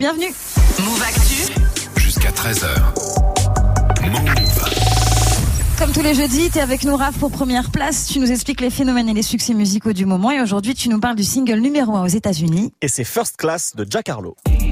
Bienvenue. Move Actu. Jusqu'à 13h. Move. Comme tous les jeudis, tu es avec nous, Raph, pour première place. Tu nous expliques les phénomènes et les succès musicaux du moment. Et aujourd'hui, tu nous parles du single numéro 1 aux États-Unis. Et c'est First Class de Jack Harlow. Uh-huh.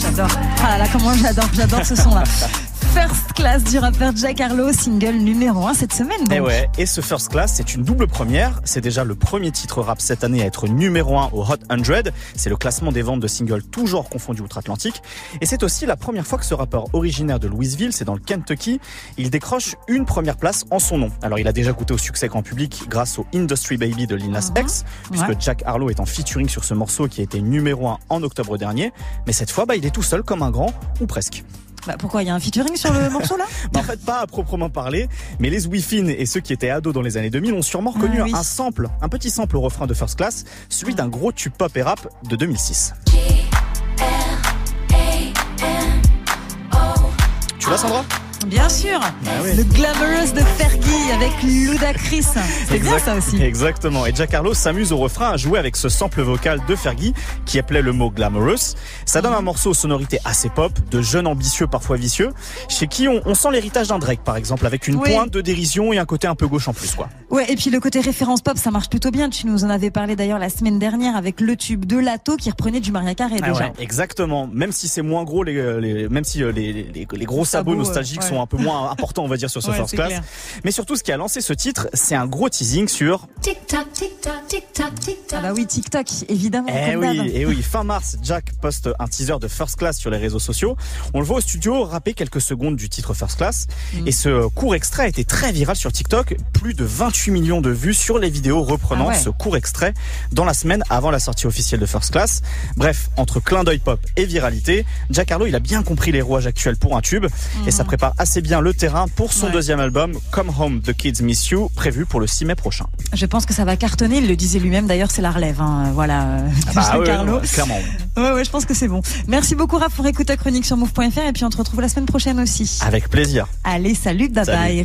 J'adore. Ah là là, comment j'adore, j'adore ce son-là. First Class du rappeur Jack Harlow, single numéro 1 cette semaine. Donc. Et Eh ouais, et ce First Class, c'est une double première. C'est déjà le premier titre rap cette année à être numéro 1 au Hot 100. C'est le classement des ventes de singles toujours confondus outre-Atlantique. Et c'est aussi la première fois que ce rappeur originaire de Louisville, c'est dans le Kentucky, il décroche une première place en son nom. Alors il a déjà goûté au succès grand public grâce au Industry Baby de Lil Nas X, puisque Ouais. Jack Harlow est en featuring sur ce morceau qui a été numéro 1 en octobre dernier. Mais cette fois, bah, il est tout seul comme un grand, ou presque. Bah, pourquoi il y a un featuring sur le morceau là Bah, en fait, pas à proprement parler, mais les Wi-Fi et ceux qui étaient ados dans les années 2000 ont sûrement reconnu Ah oui. un sample, un petit sample au refrain de First Class, celui d'un gros tube pop et rap de 2006. Tu l'as, Sandra? Bien sûr. Oui. Le Glamorous de Fergie avec Ludacris. C'est bien ça aussi. Exactement. Et Jack Harlow s'amuse au refrain à jouer avec ce sample vocal de Fergie qui appelait le mot glamorous. Ça donne un morceau aux sonorités assez pop, de jeunes ambitieux parfois vicieux, chez qui on, on sent l'héritage d'un Drake par exemple, avec une Oui. pointe de dérision et un côté un peu gauche en plus quoi. Ouais, et puis le côté référence pop, ça marche plutôt bien. Tu nous en avais parlé d'ailleurs la semaine dernière avec le tube de Lato qui reprenait du Maria Carey Ah déjà. ouais, exactement. Même si c'est moins gros, les, les- même si euh, les, les, les gros sabots sabots, nostalgiques ouais. Sont un peu moins importants, on va dire, sur ce Ouais, First Class. clair. Mais surtout, ce qui a lancé ce titre, c'est un gros teasing sur. Tic tac, tic tac, tic tac, tic tac. Ah bah oui, TikTok, évidemment. Eh oui, eh oui. Fin mars, Jack poste un teaser de First Class sur les réseaux sociaux. On le voit au studio rapper quelques secondes du titre First Class. Mm. Et ce court extrait a été très viral sur TikTok. Plus de 28 millions de vues sur les vidéos reprenant Ah ouais. ce court extrait dans la semaine avant la sortie officielle de First Class. Bref, entre clin d'œil pop et viralité, Jack Harlow, il a bien compris les rouages actuels pour un tube. Et ça prépare assez bien le terrain pour son. Ouais. deuxième album, Come Home, The Kids Miss You, prévu pour le 6 mai prochain. Je pense que ça va cartonner. Il le disait lui-même d'ailleurs, c'est la relève. Hein. Voilà. de Bah ouais, Harlow. ouais, clairement. ouais. Ouais, ouais, je pense que c'est bon. Merci beaucoup, Raph, pour écouter ta chronique sur move.fr et puis on te retrouve la semaine prochaine aussi. Avec plaisir. Allez, salut, bye Salut. bye.